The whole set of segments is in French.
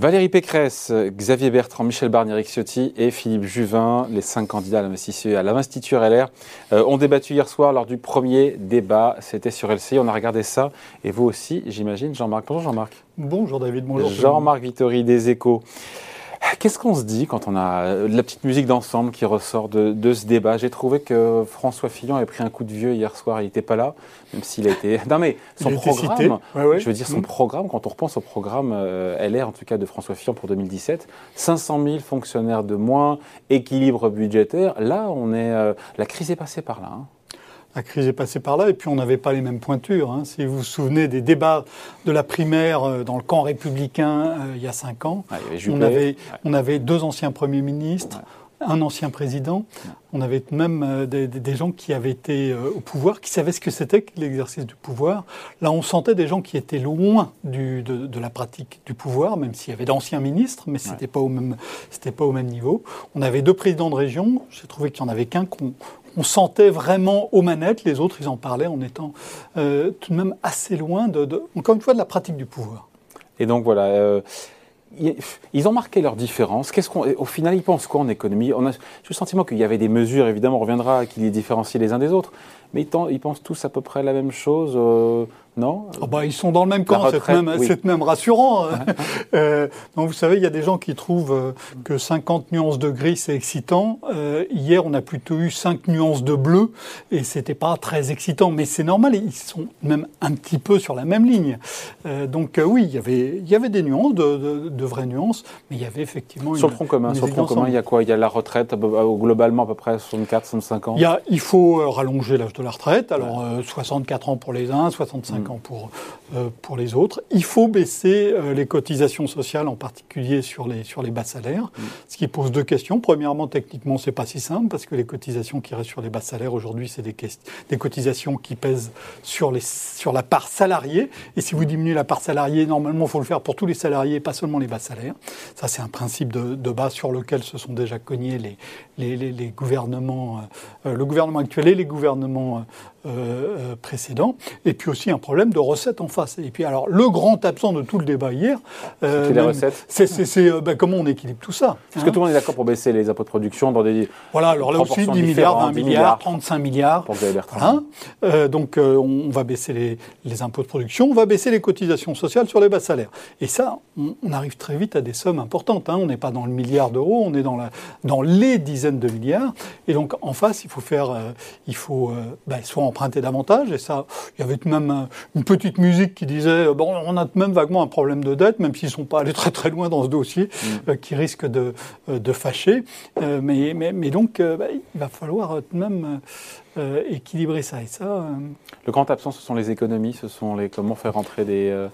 Valérie Pécresse, Xavier Bertrand, Michel Barnier, Eric Ciotti et Philippe Juvin, les cinq candidats à l'investiture LR, euh, ont débattu hier soir lors du premier débat. C'était sur LCI. On a regardé ça. Et vous aussi, j'imagine, Jean-Marc. Bonjour Jean-Marc. Bonjour David, bonjour. Jean-Marc Vittori des Échos. Qu'est-ce qu'on se dit quand on a euh, la petite musique d'ensemble qui ressort de, ce débat? J'ai trouvé que François Fillon avait pris un coup de vieux hier soir. Il n'était pas là, même s'il a été. Non mais son programme. Je veux dire son mmh. programme. Quand on repense au programme euh, LR, en tout cas de François Fillon pour 2017, 500 000 fonctionnaires de moins, équilibre budgétaire. Là, on est. Euh, la crise est passée par là. Hein. La crise est passée par là et puis on n'avait pas les mêmes pointures. Hein. Si vous vous souvenez des débats de la primaire euh, dans le camp républicain euh, il y a cinq ans, on, avait, on avait deux anciens premiers ministres. un ancien président. On avait même euh, des, gens qui avaient été au pouvoir, qui savaient ce que c'était que l'exercice du pouvoir. Là, on sentait des gens qui étaient loin du, de, de, la pratique du pouvoir, même s'il y avait d'anciens ministres, mais ce n'était pas, au même, pas au même niveau. On avait deux présidents de région. J'ai trouvé qu'il n'y en avait qu'un qu'on on sentait vraiment aux manettes, les autres, ils en parlaient en étant euh, tout de même assez loin, de, encore une fois, de la pratique du pouvoir. Et donc voilà, euh, ils ont marqué leur différence. Qu'est-ce qu'on, au final, ils pensent quoi en économie? On a, J'ai le sentiment qu'il y avait des mesures, évidemment, on reviendra, qui les différencient les uns des autres, mais ils, pensent tous à peu près la même chose. Euh, non ah bah, Ils sont dans le même camp, c'est même, rassurant. Hein. euh, donc, vous savez, il y a des gens qui trouvent euh, que 50 nuances de gris, c'est excitant. Euh, hier, on a plutôt eu 5 nuances de bleu, et c'était pas très excitant. Mais c'est normal, ils sont même un petit peu sur la même ligne. Euh, donc oui, il y, avait, il y avait des nuances, de, de, vraies nuances, mais il y avait effectivement... Sur le front commun, sur le front commun il y a quoi? Il y a la retraite, globalement à peu près 64, 65 ans il, y a, il faut rallonger l'âge de la retraite, alors 64 ans pour les uns, 65 ans pour, euh, pour les autres. Il faut baisser euh, les cotisations sociales, en particulier sur les, sur les bas salaires, mm. ce qui pose deux questions. Premièrement, techniquement, c'est pas si simple, parce que les cotisations qui restent sur les bas salaires aujourd'hui, c'est des, des cotisations qui pèsent sur, les, sur la part salariée. Et si vous diminuez la part salariée, normalement, il faut le faire pour tous les salariés, pas seulement les bas salaires. Ça, c'est un principe de, de, base sur lequel se sont déjà cognés les, les, les, gouvernements, euh, le gouvernement actuel et les gouvernements euh, précédents. Et puis aussi un problème de recettes en face. Et puis alors, le grand absent de tout le débat hier, euh, c'est les recettes. C'est euh, ben, comment on équilibre tout ça. Est-ce que tout le monde est d'accord pour baisser les impôts de production dans des voilà alors là aussi 10 milliards, 20 milliards, 35 milliards. Pour voilà. euh, donc euh, on va baisser les, les, impôts de production, on va baisser les cotisations sociales sur les bas salaires. Et ça, on, arrive très vite à des sommes importantes. Hein. On n'est pas dans le milliard d'euros, on est dans, la, dans les dizaines de milliards. Et donc en face, il faut faire, il faut ben, soit emprunter davantage. Et ça, il y avait même une petite musique qui disait euh, bon, on a même vaguement un problème de dette, même s'ils ne sont pas allés très très loin dans ce dossier, mm. euh, qui risque de, euh, de fâcher. mais, mais, mais, donc, bah, il va falloir tout de même équilibrer ça. Et ça Le grand absent, ce sont les économies, ce sont les comment faire rentrer des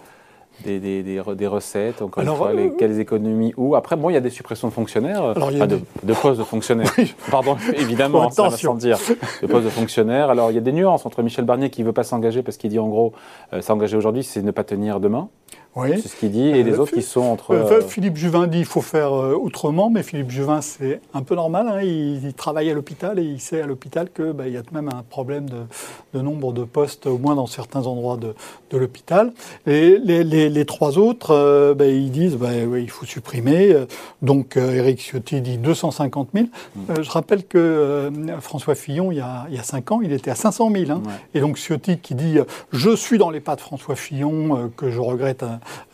des, des, des, recettes, encore une fois, les, quelles économies où Après, bon, il y a des suppressions de fonctionnaires, Alors, il y a de, postes de fonctionnaires. Pardon, évidemment, ça va sans dire. De postes de fonctionnaires. Alors, il y a des nuances entre Michel Barnier qui ne veut pas s'engager parce qu'il dit en gros, euh, s'engager aujourd'hui, c'est ne pas tenir demain. Oui. C'est ce qu'il dit, et les euh, autres qui sont entre. Euh, euh, Philippe Juvin dit qu'il faut faire autrement, mais Philippe Juvin, c'est un peu normal. Hein. il, travaille à l'hôpital et il sait à l'hôpital qu'il bah, y a même un problème de, nombre de postes, au moins dans certains endroits de, l'hôpital. Et les, trois autres, bah, ils disent bah, il faut supprimer. Donc Eric Ciotti dit 250 000. Mm. je rappelle que François Fillon, il y, a, il y a cinq ans, il était à 500 000. Hein. Et donc Ciotti qui dit je suis dans les pas de François Fillon, que je regrette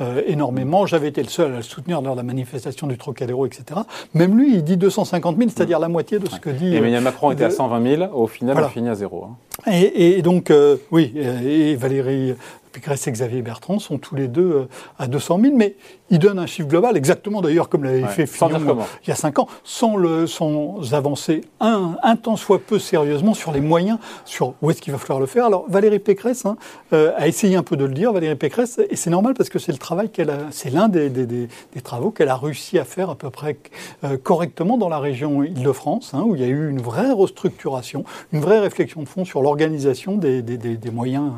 euh, énormément. J'avais été le seul à le soutenir lors de la manifestation du Trocadéro, etc. Même lui, il dit 250 000, c'est-à-dire la moitié de ce que dit. Emmanuel Macron était à 120 000, au final, il a fini à zéro. Hein. Et, donc, euh, oui, et Valérie Pécresse et Xavier Bertrand sont tous les deux euh, à 200 000, mais ils donnent un chiffre global, exactement d'ailleurs comme l'avait fait Fillon il y a 5 ans, sans, le, sans avancer un, un temps soit peu sérieusement sur les moyens, sur où est-ce qu'il va falloir le faire. Alors Valérie Pécresse hein, euh, a essayé un peu de le dire, Valérie Pécresse, et c'est normal parce que c'est le travail qu'elle a, c'est l'un des, des, des, travaux qu'elle a réussi à faire à peu près euh, correctement dans la région Île-de-France, hein, où il y a eu une vraie restructuration, une vraie réflexion de fond sur l'organisation des, moyens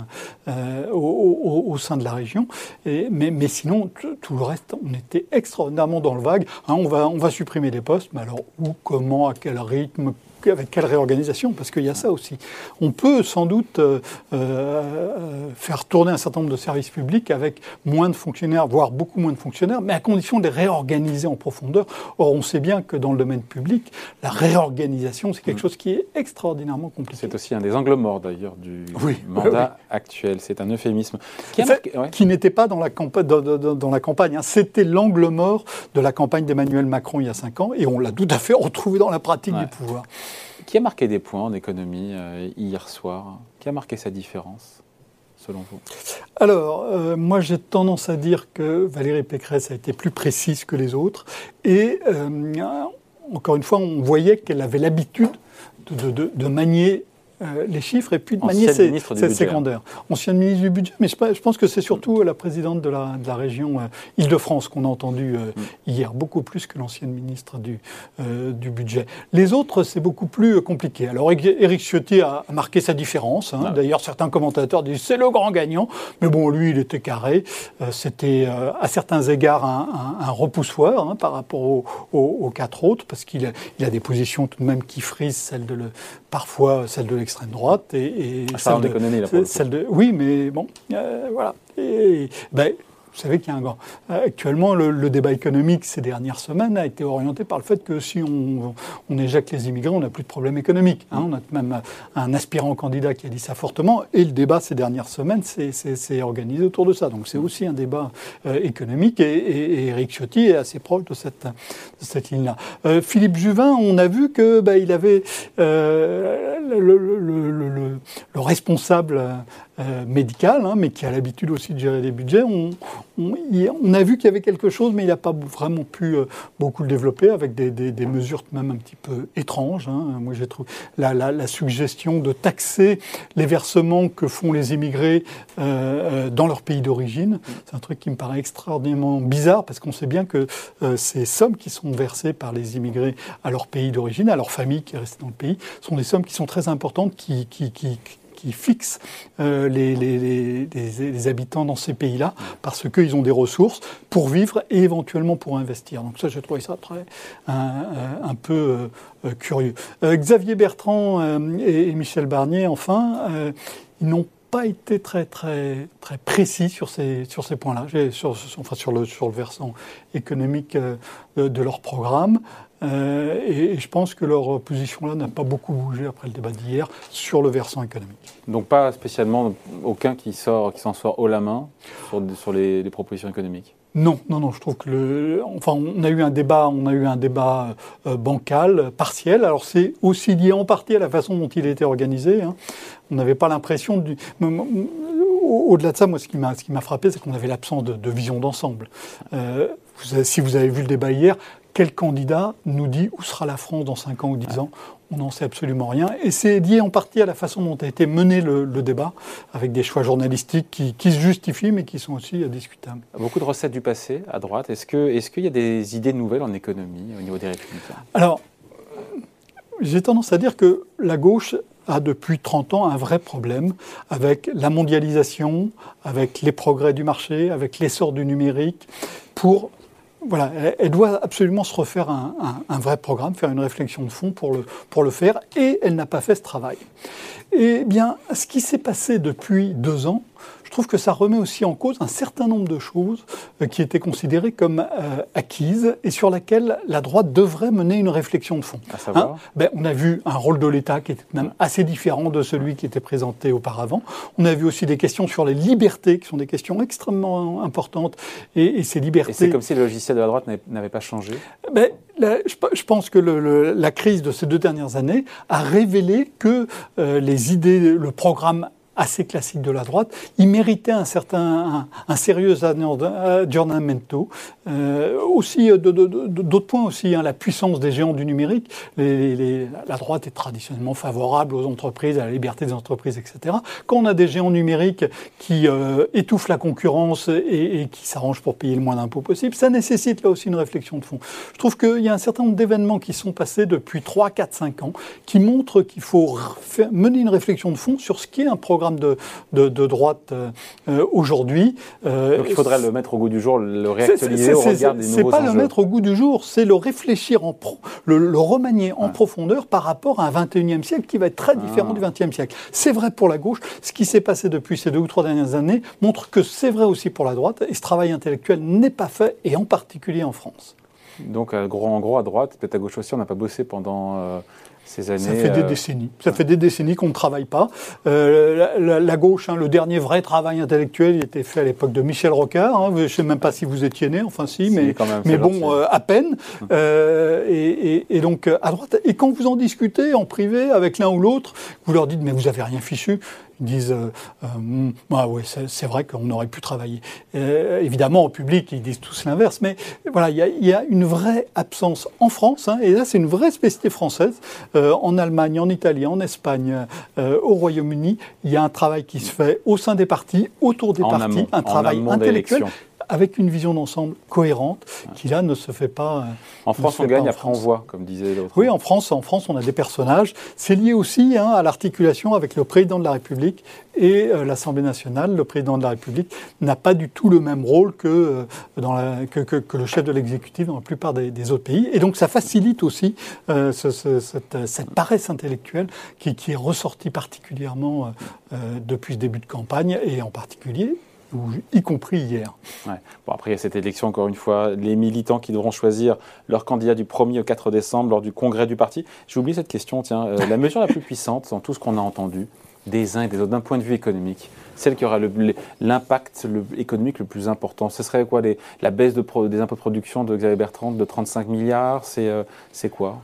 au, au, sein de la région. Mais, sinon, tout le reste, on était extraordinairement dans le vague. Hein, on, va, on va supprimer des postes, mais alors où, comment, à quel rythme avec quelle réorganisation Parce qu'il y a ça aussi. On peut sans doute euh, euh, faire tourner un certain nombre de services publics avec moins de fonctionnaires, voire beaucoup moins de fonctionnaires, mais à condition de les réorganiser en profondeur. Or, on sait bien que dans le domaine public, la réorganisation, c'est quelque mm. chose qui est extraordinairement compliqué. C'est aussi un des angles morts d'ailleurs du mandat actuel. C'est un euphémisme. Qui, n'était pas dans la, dans, la campagne. Hein. C'était l'angle mort de la campagne d'Emmanuel Macron il y a cinq ans, et on l'a tout à fait retrouvé dans la pratique du pouvoir. Qui a marqué des points en économie euh, hier soir? Qui a marqué sa différence selon vous? Alors, euh, moi j'ai tendance à dire que Valérie Pécresse a été plus précise que les autres. Et euh, encore une fois, on voyait qu'elle avait l'habitude de, manier euh, les chiffres et puis de manier ses, ses grandeurs. Ancienne ministre du budget, mais je, pense que c'est surtout la présidente de la, de la région euh, Île-de-France qu'on a entendu euh, mm. hier, beaucoup plus que l'ancienne ministre du, du budget. Les autres, c'est beaucoup plus compliqué. Alors Éric Ciotti a, marqué sa différence. Hein. Ah. D'ailleurs, certains commentateurs disent c'est le grand gagnant, mais bon, lui, il était carré. C'était à certains égards un, un, repoussoir hein, par rapport aux, quatre autres, parce qu'il a, il a des positions tout de même qui frisent celle de le, parfois celle de l'extrême droite et, et ah, celle, de, celle, de, oui mais bon euh, voilà. Et ben, vous savez qu'il y a un grand. Euh, actuellement, le, débat économique ces dernières semaines a été orienté par le fait que si on, on éjecte les immigrés, on n'a plus de problème économique. Hein. On a même un aspirant candidat qui a dit ça fortement. Et le débat ces dernières semaines s'est organisé autour de ça. Donc c'est aussi un débat euh, économique. Et, et, Eric Ciotti est assez proche de cette, de cette ligne-là. Euh, Philippe Juvin, on a vu que bah, il avait le, le, le, responsable euh, médical, hein, mais qui a l'habitude aussi de gérer des budgets. On, a vu qu'il y avait quelque chose, mais il n'a pas vraiment pu euh, beaucoup le développer avec des, mesures même un petit peu étranges. Hein. Moi, j'ai trouvé la, suggestion de taxer les versements que font les immigrés euh, dans leur pays d'origine. C'est un truc qui me paraît extraordinairement bizarre parce qu'on sait bien que ces sommes qui sont versées par les immigrés à leur pays d'origine, à leur famille qui est restée dans le pays, sont des sommes qui sont très importantes, qui fixent euh, les, habitants dans ces pays-là, parce qu'ils ont des ressources pour vivre et éventuellement pour investir. Donc ça, j'ai trouvé ça très, un, peu euh, curieux. Euh, Xavier Bertrand et, Michel Barnier, enfin, ils n'ont pas été très très très précis sur ces sur ces points-là, sur, enfin sur le sur le versant économique de leur programme. Euh, et, je pense que leur position-là n'a pas beaucoup bougé après le débat d'hier sur le versant économique. Donc pas spécialement aucun qui sort, qui s'en sort haut la main sur, sur les, propositions économiques? Non, non, non. Je trouve que le, enfin, on a eu un débat, on a eu un débat euh, bancal, partiel. Alors c'est aussi lié en partie à la façon dont il était organisé. Hein. On n'avait pas l'impression du. Au-delà de ça, moi, ce qui m'a, ce qui m'a frappé, c'est qu'on avait l'absence de, vision d'ensemble. Euh, si vous avez vu le débat hier, quel candidat nous dit où sera la France dans 5 ans ou 10 ans On n'en sait absolument rien. Et c'est lié en partie à la façon dont a été mené le, débat, avec des choix journalistiques qui, se justifient, mais qui sont aussi discutables. Beaucoup de recettes du passé à droite. Est-ce qu'il est y a des idées nouvelles en économie au niveau des républicains? Alors, j'ai tendance à dire que la gauche a depuis 30 ans un vrai problème avec la mondialisation, avec les progrès du marché, avec l'essor du numérique, pour voilà, elle doit absolument se refaire un, vrai programme, faire une réflexion de fond pour le, faire, et elle n'a pas fait ce travail. Eh bien, ce qui s'est passé depuis deux ans, trouve que ça remet aussi en cause un certain nombre de choses euh, qui étaient considérées comme euh, acquises et sur lesquelles la droite devrait mener une réflexion de fond. Hein? Ben, on a vu un rôle de l'État qui était même assez différent de celui qui était présenté auparavant. On a vu aussi des questions sur les libertés, qui sont des questions extrêmement importantes. Et, ces libertés. Et c'est comme si le logiciel de la droite n'avait pas changé ben, je pense que la crise de ces deux dernières années a révélé que euh, les idées, le programme assez classique de la droite, il méritait un certain, un, sérieux aggiornamento. Euh, aussi, euh, d'autres points aussi, hein, la puissance des géants du numérique. la droite est traditionnellement favorable aux entreprises, à la liberté des entreprises, etc. Quand on a des géants numériques qui euh, étouffent la concurrence et, qui s'arrangent pour payer le moins d'impôts possible, ça nécessite là aussi une réflexion de fond. Je trouve qu'il y a un certain nombre d'événements qui sont passés depuis 3, 4, 5 ans qui montrent qu'il faut mener une réflexion de fond sur ce qui est un programme programme de, de, droite aujourd'hui. Donc il faudrait le mettre au goût du jour, le réactualiser au regard des nouveaux C'est pas le mettre au goût du jour, c'est le réfléchir, en le, remanier en profondeur par rapport à un 21e siècle qui va être très différent ah. du 20e siècle. C'est vrai pour la gauche. Ce qui s'est passé depuis ces deux ou trois dernières années montre que c'est vrai aussi pour la droite. Et ce travail intellectuel n'est pas fait, et en particulier en France. Donc, en gros, à droite, peut-être à gauche aussi, on n'a pas bossé pendant euh, ces années. Ça fait des euh, décennies. Ça fait des décennies qu'on ne travaille pas. Euh, la, gauche, hein, le dernier vrai travail intellectuel, il était fait à l'époque de Michel Rocard. Hein. je ne sais même pas si vous étiez né, enfin si, mais, mais bon, à peine. Et, et, donc, à droite. Et quand vous en discutez en privé avec l'un ou l'autre, vous leur dites, mais vous n'avez rien fichu. Ils disent euh, euh ah ouais, c'est vrai qu'on aurait pu travailler. Euh, évidemment, au public, ils disent tous l'inverse, mais voilà, il y, a une vraie absence en France, hein, et là, c'est une vraie spécificité française. Euh, en Allemagne, en Italie, en Espagne, au Royaume-Uni, il y a un travail qui se fait au sein des partis, autour des partis, un travail intellectuel avec une vision d'ensemble cohérente qui là ne se fait pas. Euh, en France, on gagne, après on voit, comme disait l'autre. Oui, en France, en France, on a des personnages. C'est lié aussi hein, à l'articulation avec le président de la République et euh, l'Assemblée nationale. Le président de la République n'a pas du tout le même rôle que, euh, dans la, que, que, le chef de l'exécutif dans la plupart des, autres pays. Et donc ça facilite aussi cette, cette, paresse intellectuelle qui, qui est ressortie particulièrement depuis ce début de campagne et en particulier y compris hier. Bon, après, il y a cette élection, encore une fois, les militants qui devront choisir leur candidat du 1er au 4 décembre lors du congrès du parti. J'ai oublié cette question, tiens. Euh, la mesure la plus puissante dans tout ce qu'on a entendu des uns et des autres, d'un point de vue économique, celle qui aura l'impact économique le plus important, ce serait quoi La baisse de des impôts de production de Xavier Bertrand de 35 milliards C'est euh, quoi?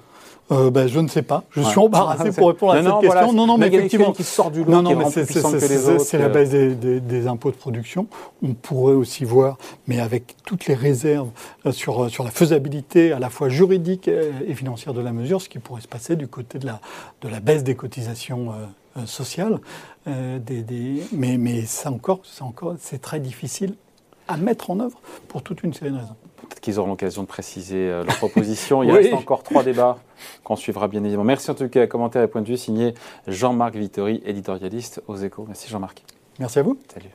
Euh, ben, je ne sais pas. Je suis embarrassé pour répondre à cette question. non, non, mais effectivement, qui sort du lot, non, non, mais c'est la euh. baisse des, impôts de production. On pourrait aussi voir, mais avec toutes les réserves euh, sur sur la faisabilité à la fois juridique et financière de la mesure, ce qui pourrait se passer du côté de la de la baisse des cotisations sociales. des, mais mais ça encore, c'est encore, c'est très difficile à mettre en œuvre pour toute une série de raisons. Peut-être qu'ils auront l'occasion de préciser leurs propositions. Il reste encore trois débats qu'on suivra bien évidemment. Merci en tout cas. Commentaire et point de vue signé Jean-Marc Vittori, éditorialiste aux Échos. Merci Jean-Marc. Merci à vous. Salut.